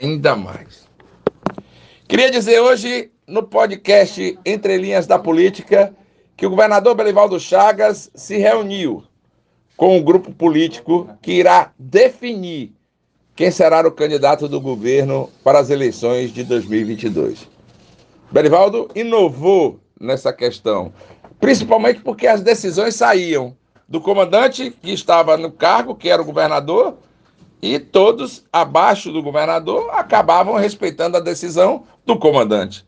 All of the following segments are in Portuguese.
ainda mais. Queria dizer hoje, no podcast Entre Linhas da Política, que o governador Belivaldo Chagas se reuniu com um grupo político que irá definir quem será o candidato do governo para as eleições de 2022. Belivaldo inovou nessa questão, principalmente porque as decisões saíam do comandante que estava no cargo, que era o governador, e todos abaixo do governador acabavam respeitando a decisão do comandante.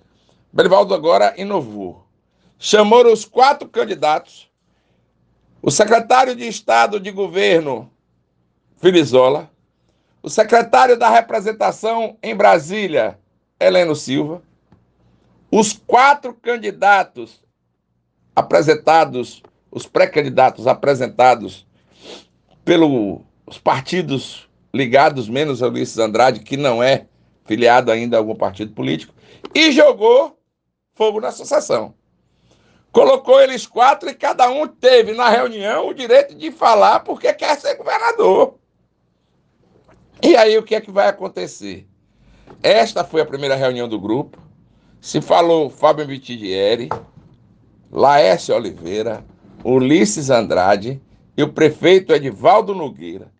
Belivaldo agora inovou. Chamou os quatro candidatos, o secretário de Estado de Governo, Filizola, o secretário da Representação em Brasília, Heleno Silva, os quatro candidatos apresentados, os pré-candidatos apresentados pelos partidos ligados menos Ulisses Andrade, que não é filiado ainda a algum partido político, e jogou fogo na associação. Colocou eles quatro e cada um teve na reunião o direito de falar porque quer ser governador. E aí o que é que vai acontecer? Esta foi a primeira reunião do grupo. Se falou Fábio Vitigieri, Laércio Oliveira, Ulisses Andrade e o prefeito Edivaldo Nogueira.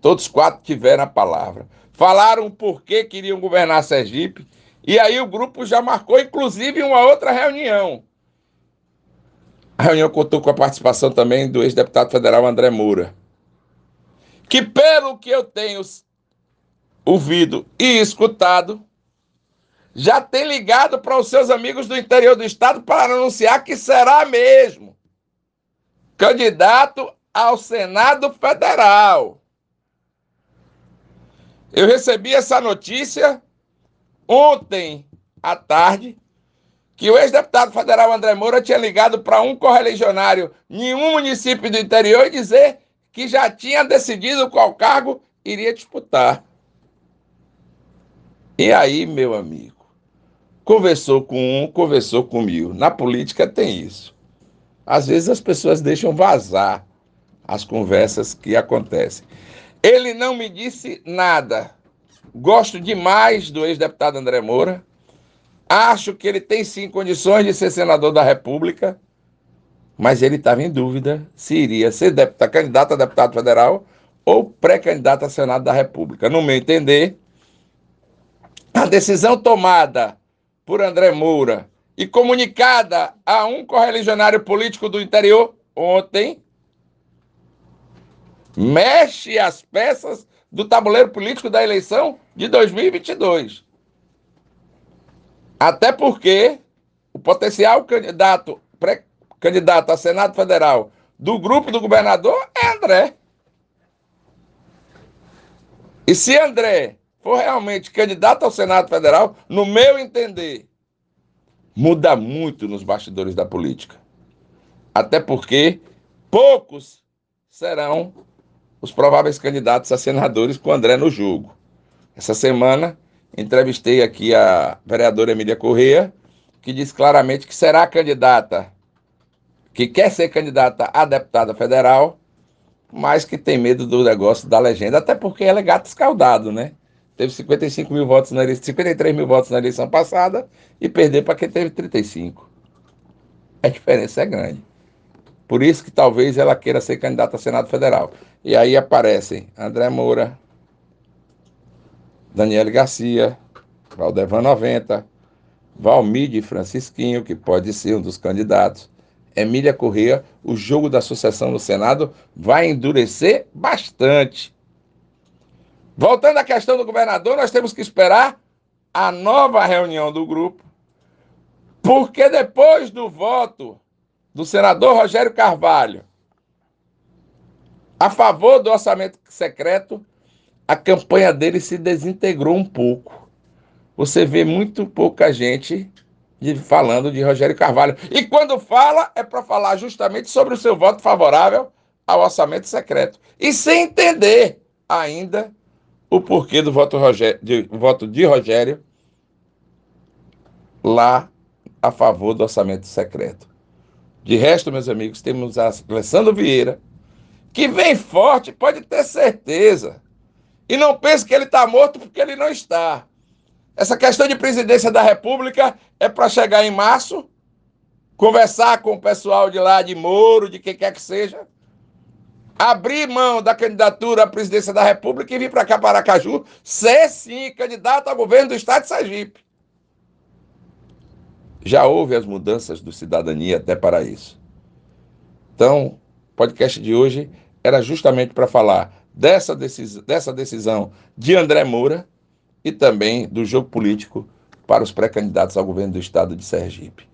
Todos quatro tiveram a palavra. Falaram por que queriam governar Sergipe. E aí o grupo já marcou, inclusive, uma outra reunião. A reunião contou com a participação também do ex-deputado federal André Moura. Que, pelo que eu tenho ouvido e escutado, já tem ligado para os seus amigos do interior do estado para anunciar que será mesmo candidato ao Senado Federal. Eu recebi essa notícia ontem à tarde que o ex-deputado federal André Moura tinha ligado para um correligionário em um município do interior e dizer que já tinha decidido qual cargo iria disputar. E aí, meu amigo, conversou com um, conversou com mil. Na política tem isso. Às vezes as pessoas deixam vazar as conversas que acontecem. Ele não me disse nada. Gosto demais do ex-deputado André Moura. Acho que ele tem sim condições de ser senador da República, mas ele estava em dúvida se iria ser deputado, candidato a deputado federal ou pré-candidato a Senado da República. No meu entender, a decisão tomada por André Moura e comunicada a um correligionário político do interior ontem mexe as peças do tabuleiro político da eleição de 2022. Até porque o potencial candidato, pré-candidato a Senado Federal do grupo do governador é André. E se André for realmente candidato ao Senado Federal, no meu entender, muda muito nos bastidores da política. Até porque poucos serão os prováveis candidatos a senadores com André no jogo. Essa semana entrevistei aqui a vereadora Emília Corrêa, que diz claramente que será candidata, que quer ser candidata a deputada federal, mas que tem medo do negócio da legenda, até porque ela é gato escaldado, né? Teve 55 mil votos na eleição, 53 mil votos na eleição passada e perdeu para quem teve 35. A diferença é grande. Por isso que talvez ela queira ser candidata a Senado Federal. E aí aparecem André Moura, Daniel Garcia, Valdevan 90, Valmide Francisquinho, que pode ser um dos candidatos, Emília Corrêa, o jogo da sucessão no Senado vai endurecer bastante. Voltando à questão do governador, nós temos que esperar a nova reunião do grupo, porque depois do voto do senador Rogério Carvalho a favor do orçamento secreto, a campanha dele se desintegrou um pouco. Você vê muito pouca gente falando de Rogério Carvalho. E quando fala, é para falar justamente sobre o seu voto favorável ao orçamento secreto. E sem entender ainda o porquê do voto, Rogério, de, voto de Rogério lá a favor do orçamento secreto. De resto, meus amigos, temos a Alessandro Vieira, que vem forte, pode ter certeza. E não pense que ele está morto porque ele não está. Essa questão de presidência da República é para chegar em março, conversar com o pessoal de lá, de Moro, de quem quer que seja, abrir mão da candidatura à presidência da República e vir para cá, para Aracaju, ser sim candidato ao governo do estado de Sergipe. Já houve as mudanças do cidadania até para isso. Então, o podcast de hoje era justamente para falar dessa, decis dessa decisão de André Moura e também do jogo político para os pré-candidatos ao governo do estado de Sergipe.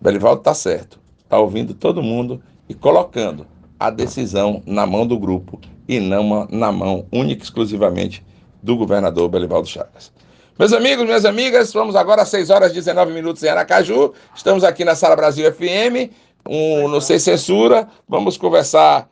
Belivaldo está certo, está ouvindo todo mundo e colocando a decisão na mão do grupo e não na mão única e exclusivamente do governador Belivaldo Chagas. Meus amigos, minhas amigas, vamos agora às 6 horas e 19 minutos em Aracaju. Estamos aqui na Sala Brasil FM, um, no Sem Censura. Vamos conversar